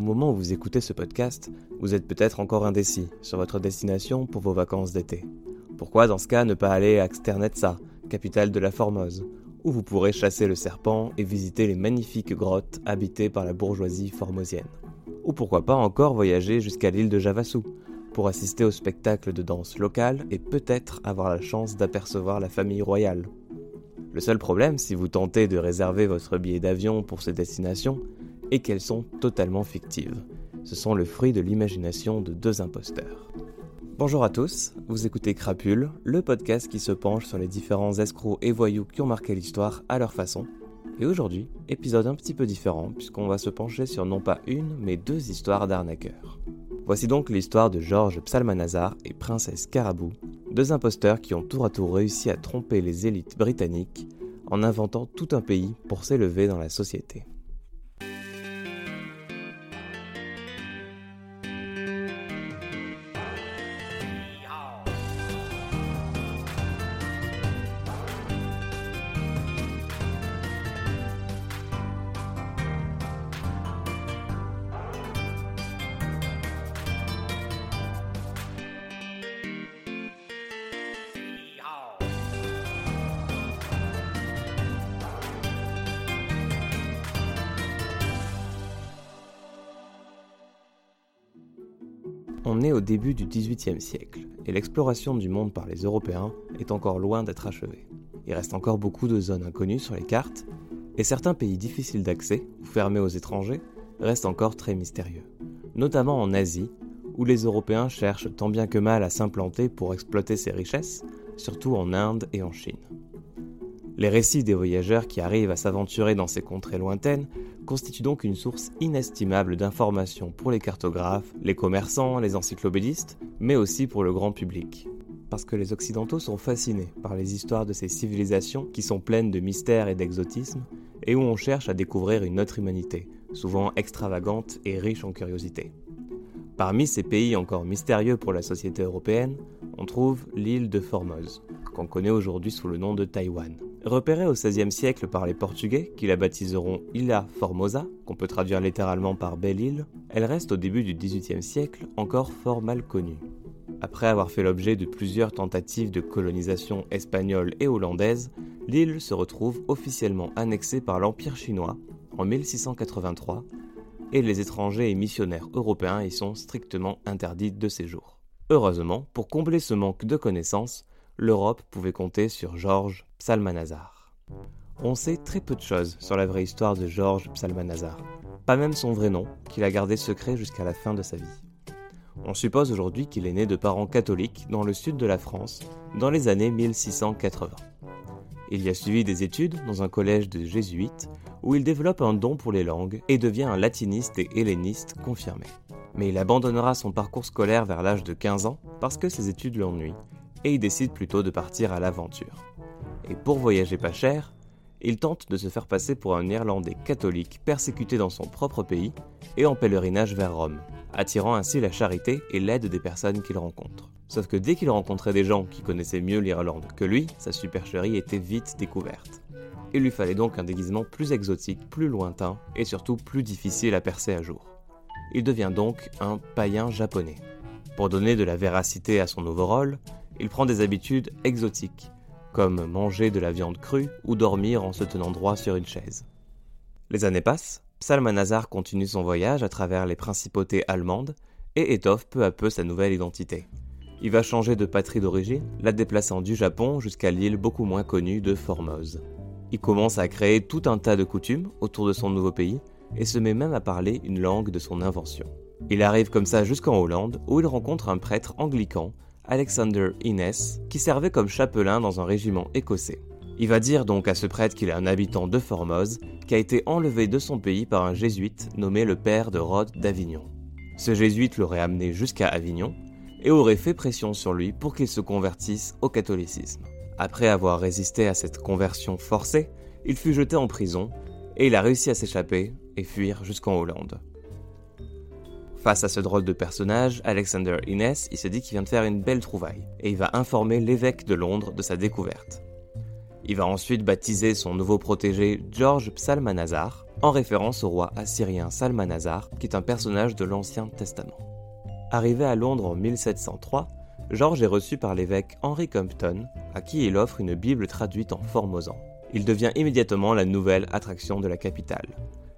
Au moment où vous écoutez ce podcast, vous êtes peut-être encore indécis sur votre destination pour vos vacances d'été. Pourquoi dans ce cas ne pas aller à Xternetsa, capitale de la Formose, où vous pourrez chasser le serpent et visiter les magnifiques grottes habitées par la bourgeoisie formosienne? Ou pourquoi pas encore voyager jusqu'à l'île de Javasu, pour assister au spectacle de danse locale et peut-être avoir la chance d'apercevoir la famille royale? Le seul problème, si vous tentez de réserver votre billet d'avion pour ces destinations, est qu'elles sont totalement fictives. Ce sont le fruit de l'imagination de deux imposteurs. Bonjour à tous, vous écoutez Crapule, le podcast qui se penche sur les différents escrocs et voyous qui ont marqué l'histoire à leur façon. Et aujourd'hui, épisode un petit peu différent puisqu'on va se pencher sur non pas une, mais deux histoires d'arnaqueurs. Voici donc l'histoire de Georges Psalmanazar et Princesse Carabou, deux imposteurs qui ont tour à tour réussi à tromper les élites britanniques en inventant tout un pays pour s'élever dans la société. On est au début du XVIIIe siècle, et l'exploration du monde par les Européens est encore loin d'être achevée. Il reste encore beaucoup de zones inconnues sur les cartes, et certains pays difficiles d'accès, ou fermés aux étrangers, restent encore très mystérieux. Notamment en Asie, où les Européens cherchent tant bien que mal à s'implanter pour exploiter ces richesses, surtout en Inde et en Chine. Les récits des voyageurs qui arrivent à s'aventurer dans ces contrées lointaines constituent donc une source inestimable d'informations pour les cartographes, les commerçants, les encyclopédistes, mais aussi pour le grand public. Parce que les Occidentaux sont fascinés par les histoires de ces civilisations qui sont pleines de mystères et d'exotisme, et où on cherche à découvrir une autre humanité, souvent extravagante et riche en curiosité. Parmi ces pays encore mystérieux pour la société européenne, on trouve l'île de Formose, qu'on connaît aujourd'hui sous le nom de Taïwan. Repérée au XVIe siècle par les Portugais, qui la baptiseront Ilha Formosa, qu'on peut traduire littéralement par Belle Île, elle reste au début du XVIIIe siècle encore fort mal connue. Après avoir fait l'objet de plusieurs tentatives de colonisation espagnole et hollandaise, l'île se retrouve officiellement annexée par l'Empire chinois en 1683 et les étrangers et missionnaires européens y sont strictement interdits de séjour. Heureusement, pour combler ce manque de connaissances, l'Europe pouvait compter sur Georges Psalmanazar. On sait très peu de choses sur la vraie histoire de Georges Psalmanazar, pas même son vrai nom, qu'il a gardé secret jusqu'à la fin de sa vie. On suppose aujourd'hui qu'il est né de parents catholiques dans le sud de la France, dans les années 1680. Il y a suivi des études dans un collège de jésuites où il développe un don pour les langues et devient un latiniste et helléniste confirmé. Mais il abandonnera son parcours scolaire vers l'âge de 15 ans parce que ses études l'ennuient et il décide plutôt de partir à l'aventure. Et pour voyager pas cher, il tente de se faire passer pour un Irlandais catholique persécuté dans son propre pays et en pèlerinage vers Rome, attirant ainsi la charité et l'aide des personnes qu'il rencontre. Sauf que dès qu'il rencontrait des gens qui connaissaient mieux l'Irlande que lui, sa supercherie était vite découverte. Il lui fallait donc un déguisement plus exotique, plus lointain et surtout plus difficile à percer à jour. Il devient donc un païen japonais. Pour donner de la véracité à son nouveau rôle, il prend des habitudes exotiques, comme manger de la viande crue ou dormir en se tenant droit sur une chaise. Les années passent, Psalmanazar continue son voyage à travers les principautés allemandes et étoffe peu à peu sa nouvelle identité. Il va changer de patrie d'origine, la déplaçant du Japon jusqu'à l'île beaucoup moins connue de Formose. Il commence à créer tout un tas de coutumes autour de son nouveau pays et se met même à parler une langue de son invention. Il arrive comme ça jusqu'en Hollande où il rencontre un prêtre anglican Alexander Innes, qui servait comme chapelain dans un régiment écossais. Il va dire donc à ce prêtre qu'il est un habitant de Formose, qui a été enlevé de son pays par un jésuite nommé le père de Rode d'Avignon. Ce jésuite l'aurait amené jusqu'à Avignon et aurait fait pression sur lui pour qu'il se convertisse au catholicisme. Après avoir résisté à cette conversion forcée, il fut jeté en prison et il a réussi à s'échapper et fuir jusqu'en Hollande. Face à ce drôle de personnage, Alexander Innes, il se dit qu'il vient de faire une belle trouvaille, et il va informer l'évêque de Londres de sa découverte. Il va ensuite baptiser son nouveau protégé George Psalmanazar, en référence au roi assyrien Salmanazar, qui est un personnage de l'Ancien Testament. Arrivé à Londres en 1703, George est reçu par l'évêque Henry Compton, à qui il offre une Bible traduite en formosan. Il devient immédiatement la nouvelle attraction de la capitale.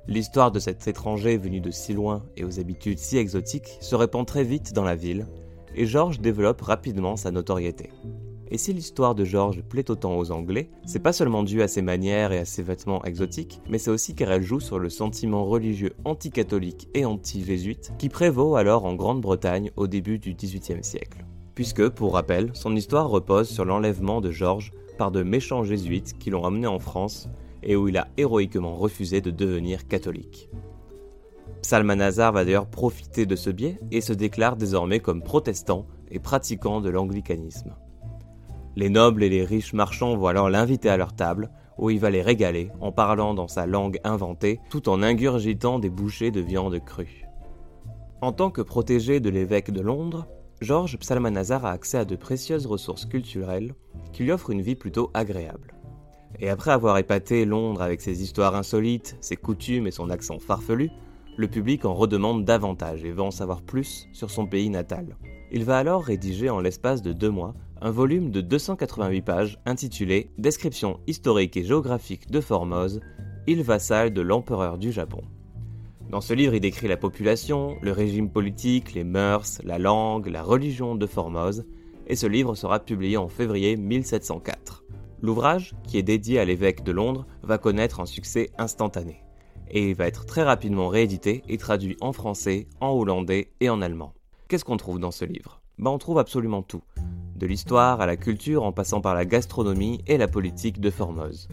L'histoire de cet étranger venu de si loin et aux habitudes si exotiques se répand très vite dans la ville, et George développe rapidement sa notoriété. Et si l'histoire de George plaît autant aux Anglais, c'est pas seulement dû à ses manières et à ses vêtements exotiques, mais c'est aussi car elle joue sur le sentiment religieux anti-catholique et anti-jésuite qui prévaut alors en Grande-Bretagne au début du XVIIIe siècle. Puisque, pour rappel, son histoire repose sur l'enlèvement de George par de méchants jésuites qui l'ont amené en France et où il a héroïquement refusé de devenir catholique. Psalmanazar va d'ailleurs profiter de ce biais et se déclare désormais comme protestant et pratiquant de l'anglicanisme. Les nobles et les riches marchands vont alors l'inviter à leur table, où il va les régaler en parlant dans sa langue inventée, tout en ingurgitant des bouchées de viande crue. En tant que protégé de l'évêque de Londres, Georges Psalmanazar a accès à de précieuses ressources culturelles qui lui offrent une vie plutôt agréable. Et après avoir épaté Londres avec ses histoires insolites, ses coutumes et son accent farfelu, le public en redemande davantage et veut en savoir plus sur son pays natal. Il va alors rédiger en l'espace de deux mois un volume de 288 pages intitulé Description historique et géographique de Formose, île vassale de l'empereur du Japon. Dans ce livre, il décrit la population, le régime politique, les mœurs, la langue, la religion de Formose, et ce livre sera publié en février 1704. L'ouvrage, qui est dédié à l'évêque de Londres, va connaître un succès instantané, et va être très rapidement réédité et traduit en français, en hollandais et en allemand. Qu'est-ce qu'on trouve dans ce livre? Ben, On trouve absolument tout, de l'histoire à la culture en passant par la gastronomie et la politique de Formose.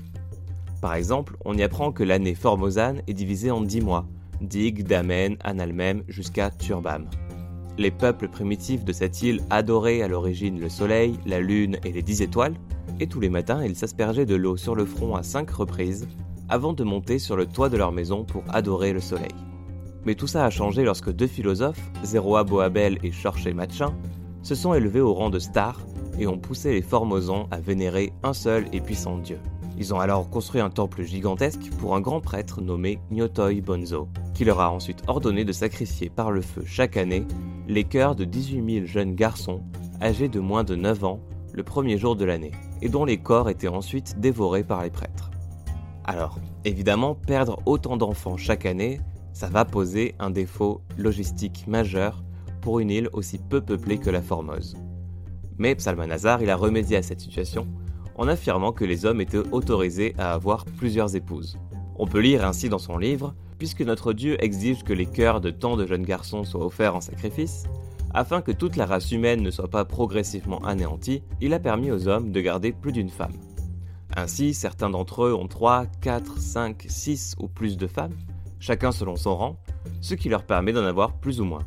Par exemple, on y apprend que l'année formosane est divisée en 10 mois, Dig, Damen, Analmem jusqu'à Turbam. Les peuples primitifs de cette île adoraient à l'origine le soleil, la lune et les dix étoiles, et tous les matins ils s'aspergeaient de l'eau sur le front à cinq reprises avant de monter sur le toit de leur maison pour adorer le soleil. Mais tout ça a changé lorsque deux philosophes, Zeroa Boabel et Chorché Machin, se sont élevés au rang de stars et ont poussé les Formosans à vénérer un seul et puissant dieu. Ils ont alors construit un temple gigantesque pour un grand prêtre nommé Nyotoi Bonzo, qui leur a ensuite ordonné de sacrifier par le feu chaque année les cœurs de 18 000 jeunes garçons âgés de moins de 9 ans le premier jour de l'année, et dont les corps étaient ensuite dévorés par les prêtres. Alors, évidemment, perdre autant d'enfants chaque année, ça va poser un défaut logistique majeur pour une île aussi peu peuplée que la Formose. Mais Psalmanazar, il a remédié à cette situation en affirmant que les hommes étaient autorisés à avoir plusieurs épouses. On peut lire ainsi dans son livre Puisque notre Dieu exige que les cœurs de tant de jeunes garçons soient offerts en sacrifice, afin que toute la race humaine ne soit pas progressivement anéantie, il a permis aux hommes de garder plus d'une femme. Ainsi, certains d'entre eux ont 3, 4, 5, 6 ou plus de femmes, chacun selon son rang, ce qui leur permet d'en avoir plus ou moins.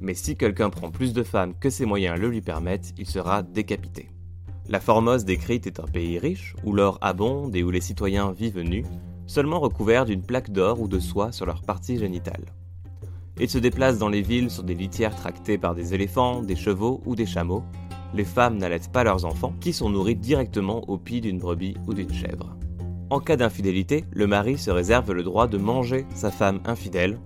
Mais si quelqu'un prend plus de femmes que ses moyens le lui permettent, il sera décapité. La Formose décrite est un pays riche, où l'or abonde et où les citoyens vivent nus, seulement recouverts d'une plaque d'or ou de soie sur leur partie génitale. Ils se déplacent dans les villes sur des litières tractées par des éléphants, des chevaux ou des chameaux. Les femmes n'allaitent pas leurs enfants, qui sont nourris directement au pied d'une brebis ou d'une chèvre. En cas d'infidélité, le mari se réserve le droit de manger sa femme infidèle,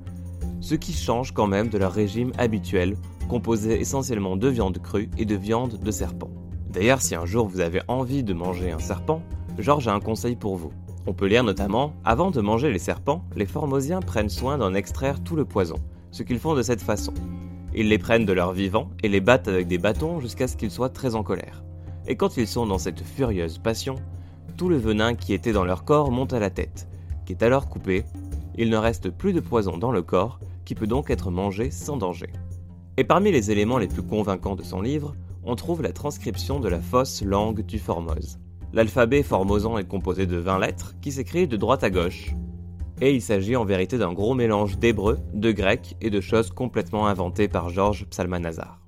ce qui change quand même de leur régime habituel, composé essentiellement de viande crue et de viande de serpent. D'ailleurs, si un jour vous avez envie de manger un serpent, Georges a un conseil pour vous. On peut lire notamment Avant de manger les serpents, les Formosiens prennent soin d'en extraire tout le poison, ce qu'ils font de cette façon. Ils les prennent de leur vivant et les battent avec des bâtons jusqu'à ce qu'ils soient très en colère. Et quand ils sont dans cette furieuse passion, tout le venin qui était dans leur corps monte à la tête, qui est alors coupé. Il ne reste plus de poison dans le corps, qui peut donc être mangé sans danger. Et parmi les éléments les plus convaincants de son livre, on trouve la transcription de la fausse langue du Formose. L'alphabet formosan est composé de 20 lettres qui s'écrivent de droite à gauche. Et il s'agit en vérité d'un gros mélange d'hébreu, de grec et de choses complètement inventées par Georges Psalmanazar.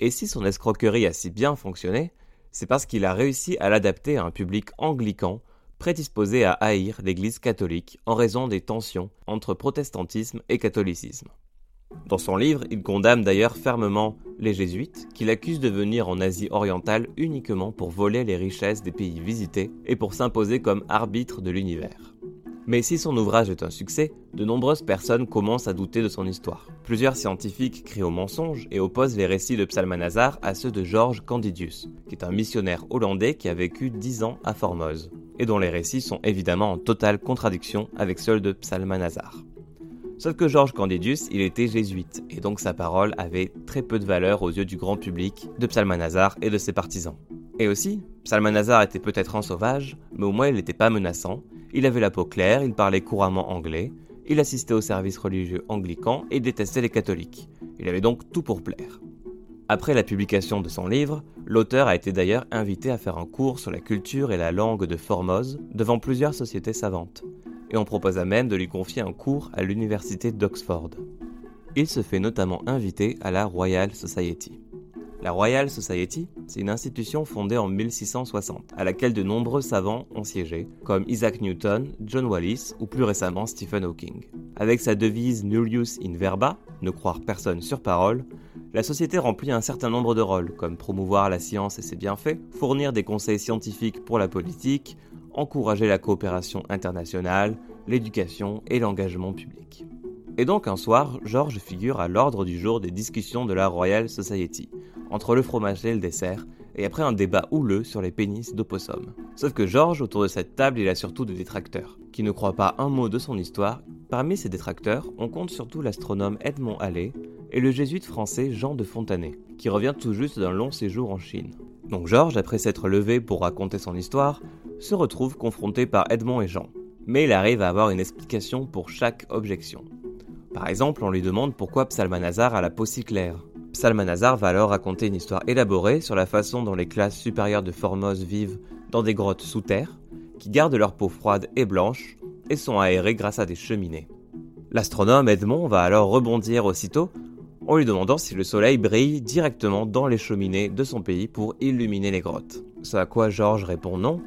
Et si son escroquerie a si bien fonctionné, c'est parce qu'il a réussi à l'adapter à un public anglican prédisposé à haïr l'Église catholique en raison des tensions entre protestantisme et catholicisme. Dans son livre, il condamne d'ailleurs fermement les jésuites, qu'il accuse de venir en Asie orientale uniquement pour voler les richesses des pays visités et pour s'imposer comme arbitre de l'univers. Mais si son ouvrage est un succès, de nombreuses personnes commencent à douter de son histoire. Plusieurs scientifiques crient au mensonge et opposent les récits de Psalmanazar à ceux de Georges Candidius, qui est un missionnaire hollandais qui a vécu 10 ans à Formose, et dont les récits sont évidemment en totale contradiction avec ceux de Psalmanazar. Sauf que Georges Candidius, il était jésuite, et donc sa parole avait très peu de valeur aux yeux du grand public de Psalmanazar et de ses partisans. Et aussi, Psalmanazar était peut-être un sauvage, mais au moins il n'était pas menaçant, il avait la peau claire, il parlait couramment anglais, il assistait au service religieux anglican et détestait les catholiques. Il avait donc tout pour plaire. Après la publication de son livre, l'auteur a été d'ailleurs invité à faire un cours sur la culture et la langue de Formose devant plusieurs sociétés savantes, et on proposa même de lui confier un cours à l'université d'Oxford. Il se fait notamment inviter à la Royal Society. La Royal Society, c'est une institution fondée en 1660, à laquelle de nombreux savants ont siégé, comme Isaac Newton, John Wallis ou plus récemment Stephen Hawking. Avec sa devise Nullius in verba, ne croire personne sur parole, la société remplit un certain nombre de rôles, comme promouvoir la science et ses bienfaits, fournir des conseils scientifiques pour la politique, encourager la coopération internationale, l'éducation et l'engagement public. Et donc un soir, George figure à l'ordre du jour des discussions de la Royal Society, entre le fromage et le dessert, et après un débat houleux sur les pénis d'opossum. Sauf que George, autour de cette table, il a surtout des détracteurs, qui ne croient pas un mot de son histoire. Parmi ces détracteurs, on compte surtout l'astronome Edmond Halley et le jésuite français Jean de Fontanet, qui revient tout juste d'un long séjour en Chine. Donc George, après s'être levé pour raconter son histoire, se retrouve confronté par Edmond et Jean. Mais il arrive à avoir une explication pour chaque objection. Par exemple, on lui demande pourquoi Psalmanazar a la peau si claire. Psalmanazar va alors raconter une histoire élaborée sur la façon dont les classes supérieures de Formose vivent dans des grottes sous terre, qui gardent leur peau froide et blanche, et sont aérées grâce à des cheminées. L'astronome Edmond va alors rebondir aussitôt en lui demandant si le soleil brille directement dans les cheminées de son pays pour illuminer les grottes. Ce à quoi Georges répond non,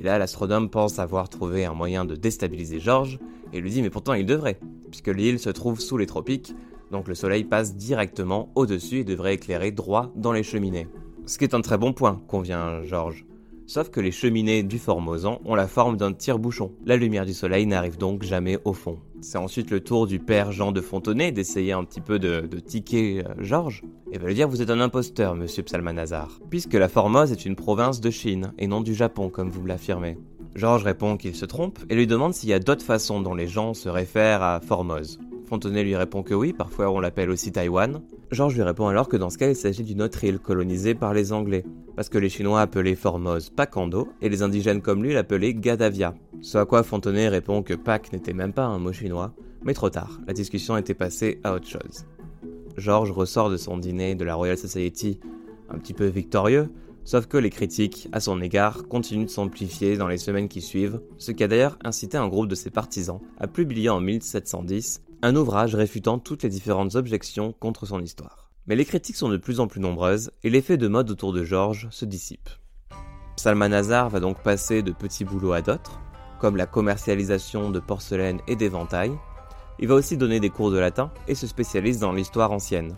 et là l'astronome pense avoir trouvé un moyen de déstabiliser Georges, et lui dit mais pourtant il devrait, puisque l'île se trouve sous les tropiques, donc le soleil passe directement au-dessus et devrait éclairer droit dans les cheminées. Ce qui est un très bon point, convient Georges. Sauf que les cheminées du Formosan ont la forme d'un tire-bouchon. La lumière du soleil n'arrive donc jamais au fond. C'est ensuite le tour du père Jean de Fontenay d'essayer un petit peu de, tiquer euh, Georges, et va lui dire Vous êtes un imposteur, monsieur Psalmanazar, puisque la Formose est une province de Chine et non du Japon, comme vous l'affirmez. Georges répond qu'il se trompe et lui demande s'il y a d'autres façons dont les gens se réfèrent à Formose. Fontenay lui répond que oui, parfois on l'appelle aussi Taïwan. Georges lui répond alors que dans ce cas il s'agit d'une autre île colonisée par les Anglais, parce que les Chinois appelaient Formose Pakando et les indigènes comme lui l'appelaient Gadavia. Ce à quoi Fontenay répond que Pak n'était même pas un mot chinois, mais trop tard, la discussion était passée à autre chose. Georges ressort de son dîner de la Royal Society un petit peu victorieux, sauf que les critiques à son égard continuent de s'amplifier dans les semaines qui suivent, ce qui a d'ailleurs incité un groupe de ses partisans à publier en 1710 un ouvrage réfutant toutes les différentes objections contre son histoire. Mais les critiques sont de plus en plus nombreuses et l'effet de mode autour de Georges se dissipe. Psalmanazar va donc passer de petits boulots à d'autres, comme la commercialisation de porcelaine et d'éventails. Il va aussi donner des cours de latin et se spécialise dans l'histoire ancienne.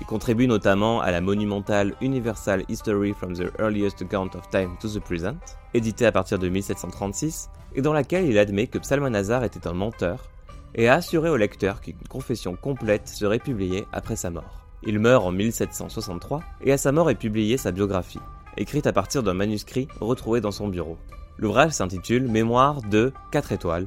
Il contribue notamment à la monumentale Universal History from the Earliest Account of Time to the Present, éditée à partir de 1736, et dans laquelle il admet que Psalmanazar était un menteur et a assuré au lecteur qu'une confession complète serait publiée après sa mort. Il meurt en 1763 et à sa mort est publiée sa biographie, écrite à partir d'un manuscrit retrouvé dans son bureau. L'ouvrage s'intitule Mémoire de 4 étoiles,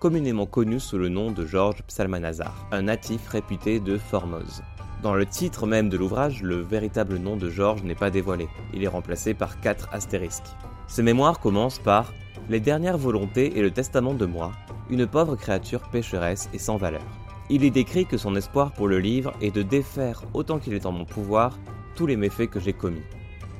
communément connu sous le nom de Georges Psalmanazar, un natif réputé de Formose. Dans le titre même de l'ouvrage, le véritable nom de Georges n'est pas dévoilé, il est remplacé par quatre astérisques. Ses mémoires commencent par Les dernières volontés et le testament de moi, une pauvre créature pécheresse et sans valeur. Il est décrit que son espoir pour le livre est de défaire autant qu'il est en mon pouvoir tous les méfaits que j'ai commis.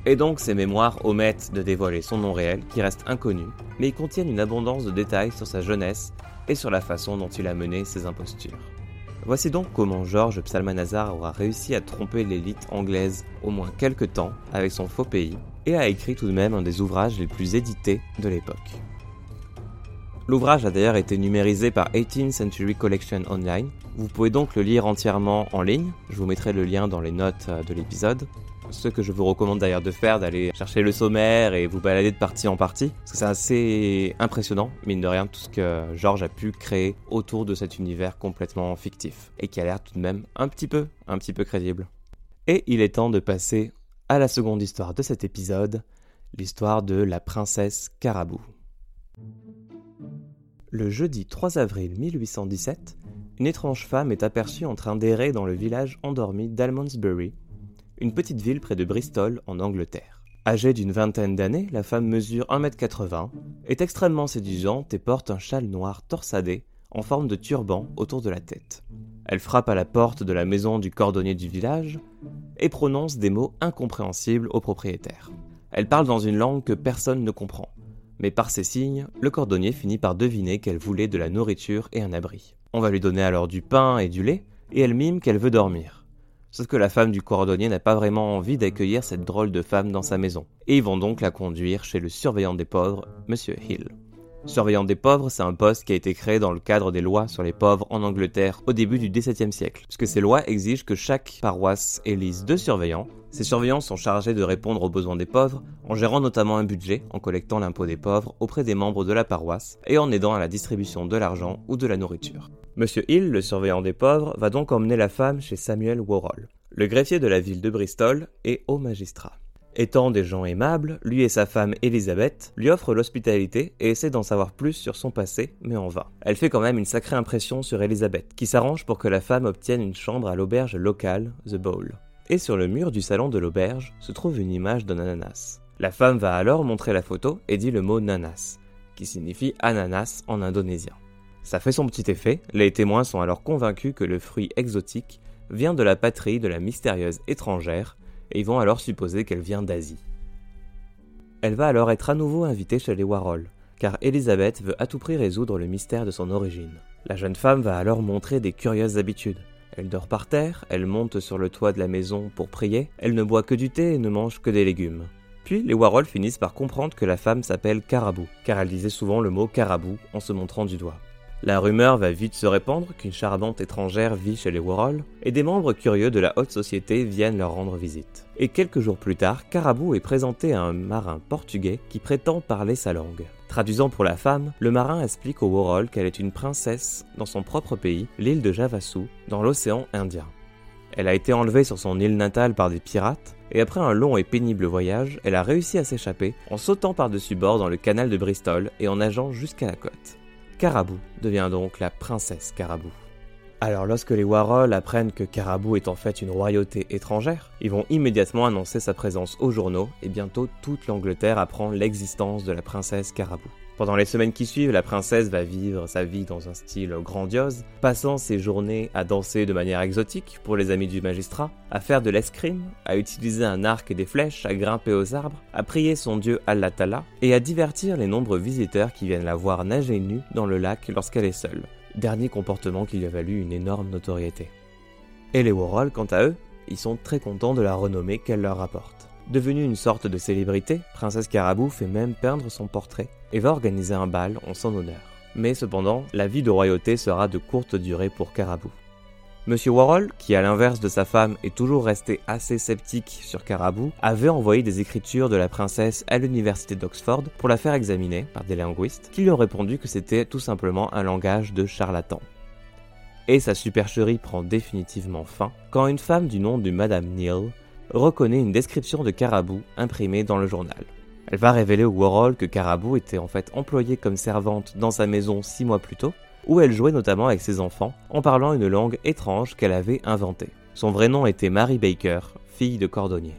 Et donc ses mémoires omettent de dévoiler son nom réel, qui reste inconnu, mais ils contiennent une abondance de détails sur sa jeunesse et sur la façon dont il a mené ses impostures. Voici donc comment Georges Psalmanazar aura réussi à tromper l'élite anglaise au moins quelque temps avec son faux pays, et a écrit tout de même un des ouvrages les plus édités de l'époque. L'ouvrage a d'ailleurs été numérisé par 18th Century Collection Online. Vous pouvez donc le lire entièrement en ligne, je vous mettrai le lien dans les notes euh, de l'épisode. Ce que je vous recommande d'ailleurs de faire, d'aller chercher le sommaire et vous balader de partie en partie, parce que c'est assez impressionnant, mine de rien, tout ce que George a pu créer autour de cet univers complètement fictif, et qui a l'air tout de même un petit peu, un petit peu crédible. Et il est temps de passer à la seconde histoire de cet épisode, l'histoire de la princesse Carabou. Le jeudi 3 avril 1817, une étrange femme est aperçue en train d'errer dans le village endormi d'Almondsbury, une petite ville près de Bristol en Angleterre. Âgée d'une vingtaine d'années, la femme mesure 1m80, est extrêmement séduisante et porte un châle noir torsadé en forme de turban autour de la tête. Elle frappe à la porte de la maison du cordonnier du village et prononce des mots incompréhensibles au propriétaire. Elle parle dans une langue que personne ne comprend, mais par ses signes, le cordonnier finit par deviner qu'elle voulait de la nourriture et un abri. On va lui donner alors du pain et du lait, et elle mime qu'elle veut dormir. Sauf que la femme du cordonnier n'a pas vraiment envie d'accueillir cette drôle de femme dans sa maison, et ils vont donc la conduire chez le surveillant des pauvres, Monsieur Hill. Surveillant des pauvres, c'est un poste qui a été créé dans le cadre des lois sur les pauvres en Angleterre au début du XVIIe siècle, puisque ces lois exigent que chaque paroisse élise deux surveillants. Ces surveillants sont chargés de répondre aux besoins des pauvres, en gérant notamment un budget, en collectant l'impôt des pauvres auprès des membres de la paroisse et en aidant à la distribution de l'argent ou de la nourriture. Monsieur Hill, le surveillant des pauvres, va donc emmener la femme chez Samuel Worrell, le greffier de la ville de Bristol et haut magistrat. Étant des gens aimables, lui et sa femme Elisabeth lui offrent l'hospitalité et essaient d'en savoir plus sur son passé, mais en vain. Elle fait quand même une sacrée impression sur Elisabeth, qui s'arrange pour que la femme obtienne une chambre à l'auberge locale, The Bowl. Et sur le mur du salon de l'auberge se trouve une image d'un ananas. La femme va alors montrer la photo et dit le mot nanas, qui signifie ananas en indonésien. Ça fait son petit effet, les témoins sont alors convaincus que le fruit exotique vient de la patrie de la mystérieuse étrangère, et ils vont alors supposer qu'elle vient d'Asie. Elle va alors être à nouveau invitée chez les Warhol, car Elisabeth veut à tout prix résoudre le mystère de son origine. La jeune femme va alors montrer des curieuses habitudes. Elle dort par terre, elle monte sur le toit de la maison pour prier, elle ne boit que du thé et ne mange que des légumes. Puis les Warhol finissent par comprendre que la femme s'appelle Carabou, car elle disait souvent le mot carabou en se montrant du doigt. La rumeur va vite se répandre qu'une charmante étrangère vit chez les Warhol, et des membres curieux de la haute société viennent leur rendre visite. Et quelques jours plus tard, Carabou est présenté à un marin portugais qui prétend parler sa langue. Traduisant pour la femme, le marin explique aux Warhol qu'elle est une princesse dans son propre pays, l'île de Javasu, dans l'océan Indien. Elle a été enlevée sur son île natale par des pirates, et après un long et pénible voyage, elle a réussi à s'échapper en sautant par-dessus bord dans le canal de Bristol et en nageant jusqu'à la côte. Carabou devient donc la princesse Carabou. Alors lorsque les Warhol apprennent que Carabou est en fait une royauté étrangère, ils vont immédiatement annoncer sa présence aux journaux et bientôt toute l'Angleterre apprend l'existence de la princesse Carabou. Pendant les semaines qui suivent, la princesse va vivre sa vie dans un style grandiose, passant ses journées à danser de manière exotique pour les amis du magistrat, à faire de l'escrime, à utiliser un arc et des flèches, à grimper aux arbres, à prier son dieu Allah et à divertir les nombreux visiteurs qui viennent la voir nager nue dans le lac lorsqu'elle est seule. Dernier comportement qui lui a valu une énorme notoriété. Et les Warhol, quant à eux, ils sont très contents de la renommée qu'elle leur apporte. Devenue une sorte de célébrité, Princesse Carabou fait même peindre son portrait et va organiser un bal en son honneur. Mais cependant, la vie de royauté sera de courte durée pour Carabou. Monsieur Warhol, qui à l'inverse de sa femme est toujours resté assez sceptique sur Carabou, avait envoyé des écritures de la princesse à l'université d'Oxford pour la faire examiner par des linguistes, qui lui ont répondu que c'était tout simplement un langage de charlatan. Et sa supercherie prend définitivement fin quand une femme du nom de Madame Neal reconnaît une description de Carabou imprimée dans le journal. Elle va révéler au Warhol que Carabou était en fait employée comme servante dans sa maison six mois plus tôt, où elle jouait notamment avec ses enfants en parlant une langue étrange qu'elle avait inventée. Son vrai nom était Mary Baker, fille de cordonnier.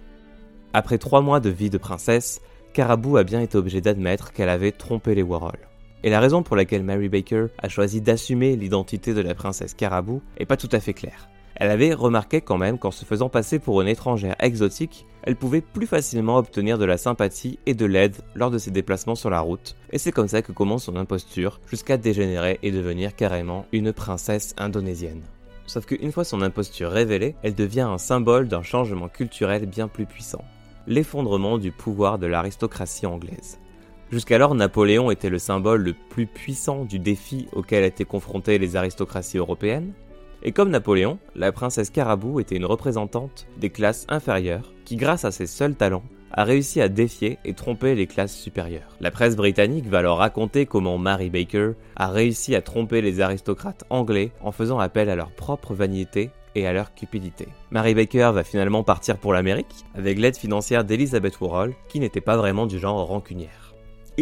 Après trois mois de vie de princesse, Carabou a bien été obligée d'admettre qu'elle avait trompé les Warhol. Et la raison pour laquelle Mary Baker a choisi d'assumer l'identité de la princesse Carabou est pas tout à fait claire. Elle avait remarqué quand même qu'en se faisant passer pour une étrangère exotique, elle pouvait plus facilement obtenir de la sympathie et de l'aide lors de ses déplacements sur la route, et c'est comme ça que commence son imposture, jusqu'à dégénérer et devenir carrément une princesse indonésienne. Sauf qu'une fois son imposture révélée, elle devient un symbole d'un changement culturel bien plus puissant, l'effondrement du pouvoir de l'aristocratie anglaise. Jusqu'alors, Napoléon était le symbole le plus puissant du défi auquel étaient confrontées les aristocraties européennes, et comme Napoléon, la princesse Carabou était une représentante des classes inférieures qui grâce à ses seuls talents a réussi à défier et tromper les classes supérieures. La presse britannique va alors raconter comment Mary Baker a réussi à tromper les aristocrates anglais en faisant appel à leur propre vanité et à leur cupidité. Mary Baker va finalement partir pour l'Amérique avec l'aide financière d'Elizabeth Warhol qui n'était pas vraiment du genre rancunière.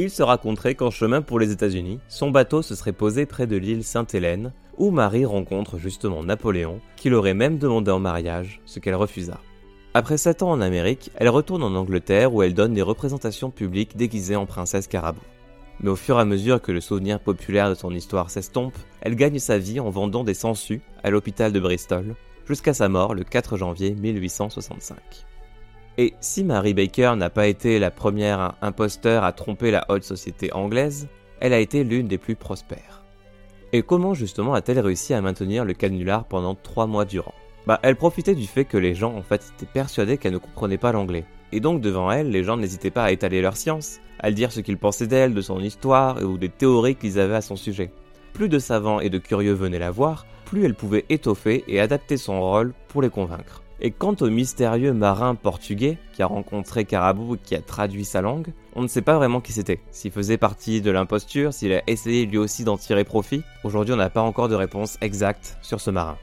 Il se raconterait qu'en chemin pour les États-Unis, son bateau se serait posé près de l'île Sainte-Hélène où Marie rencontre justement Napoléon qui l'aurait même demandé en mariage, ce qu'elle refusa. Après 7 ans en Amérique, elle retourne en Angleterre où elle donne des représentations publiques déguisées en princesse Carabou. Mais au fur et à mesure que le souvenir populaire de son histoire s'estompe, elle gagne sa vie en vendant des sangsues à l'hôpital de Bristol, jusqu'à sa mort le 4 janvier 1865. Et si Mary Baker n'a pas été la première imposteur à tromper la haute société anglaise, elle a été l'une des plus prospères. Et comment justement a-t-elle réussi à maintenir le canular pendant trois mois durant? Bah, elle profitait du fait que les gens en fait étaient persuadés qu'elle ne comprenait pas l'anglais. Et donc devant elle, les gens n'hésitaient pas à étaler leur science, à dire ce qu'ils pensaient d'elle, de son histoire ou des théories qu'ils avaient à son sujet. Plus de savants et de curieux venaient la voir, plus elle pouvait étoffer et adapter son rôle pour les convaincre. Et quant au mystérieux marin portugais qui a rencontré Carabou et qui a traduit sa langue, on ne sait pas vraiment qui c'était. S'il faisait partie de l'imposture, s'il a essayé lui aussi d'en tirer profit, aujourd'hui on n'a pas encore de réponse exacte sur ce marin.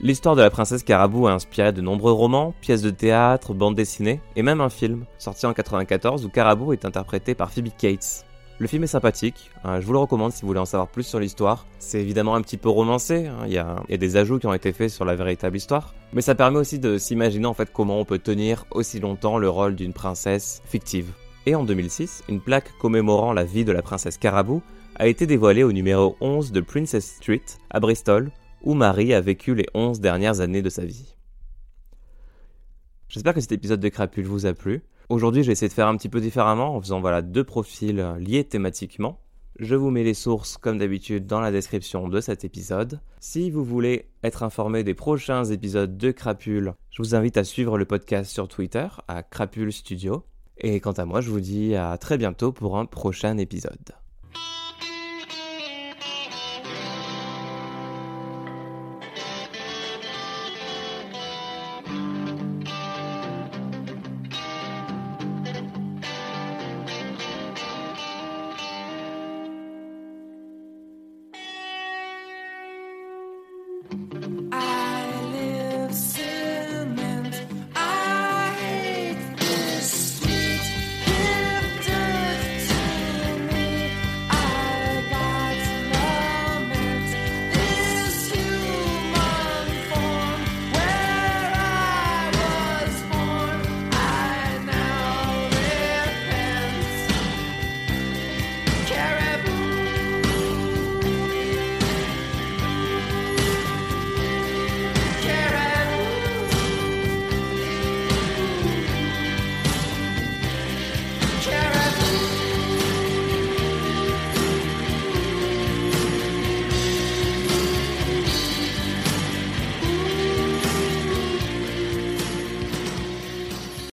L'histoire de la princesse Carabou a inspiré de nombreux romans, pièces de théâtre, bandes dessinées et même un film sorti en 94 où Carabou est interprété par Phoebe Cates. Le film est sympathique, hein, je vous le recommande si vous voulez en savoir plus sur l'histoire. C'est évidemment un petit peu romancé, hein, il y, a, des ajouts qui ont été faits sur la véritable histoire, mais ça permet aussi de s'imaginer en fait comment on peut tenir aussi longtemps le rôle d'une princesse fictive. Et en 2006, une plaque commémorant la vie de la princesse Carabou a été dévoilée au numéro 11 de Princess Street à Bristol, où Marie a vécu les 11 dernières années de sa vie. J'espère que cet épisode de Crapule vous a plu. Aujourd'hui, j'ai essayé de faire un petit peu différemment en faisant voilà deux profils liés thématiquement. Je vous mets les sources comme d'habitude dans la description de cet épisode. Si vous voulez être informé des prochains épisodes de Crapule, je vous invite à suivre le podcast sur Twitter à Crapule Studio. Et quant à moi, je vous dis à très bientôt pour un prochain épisode.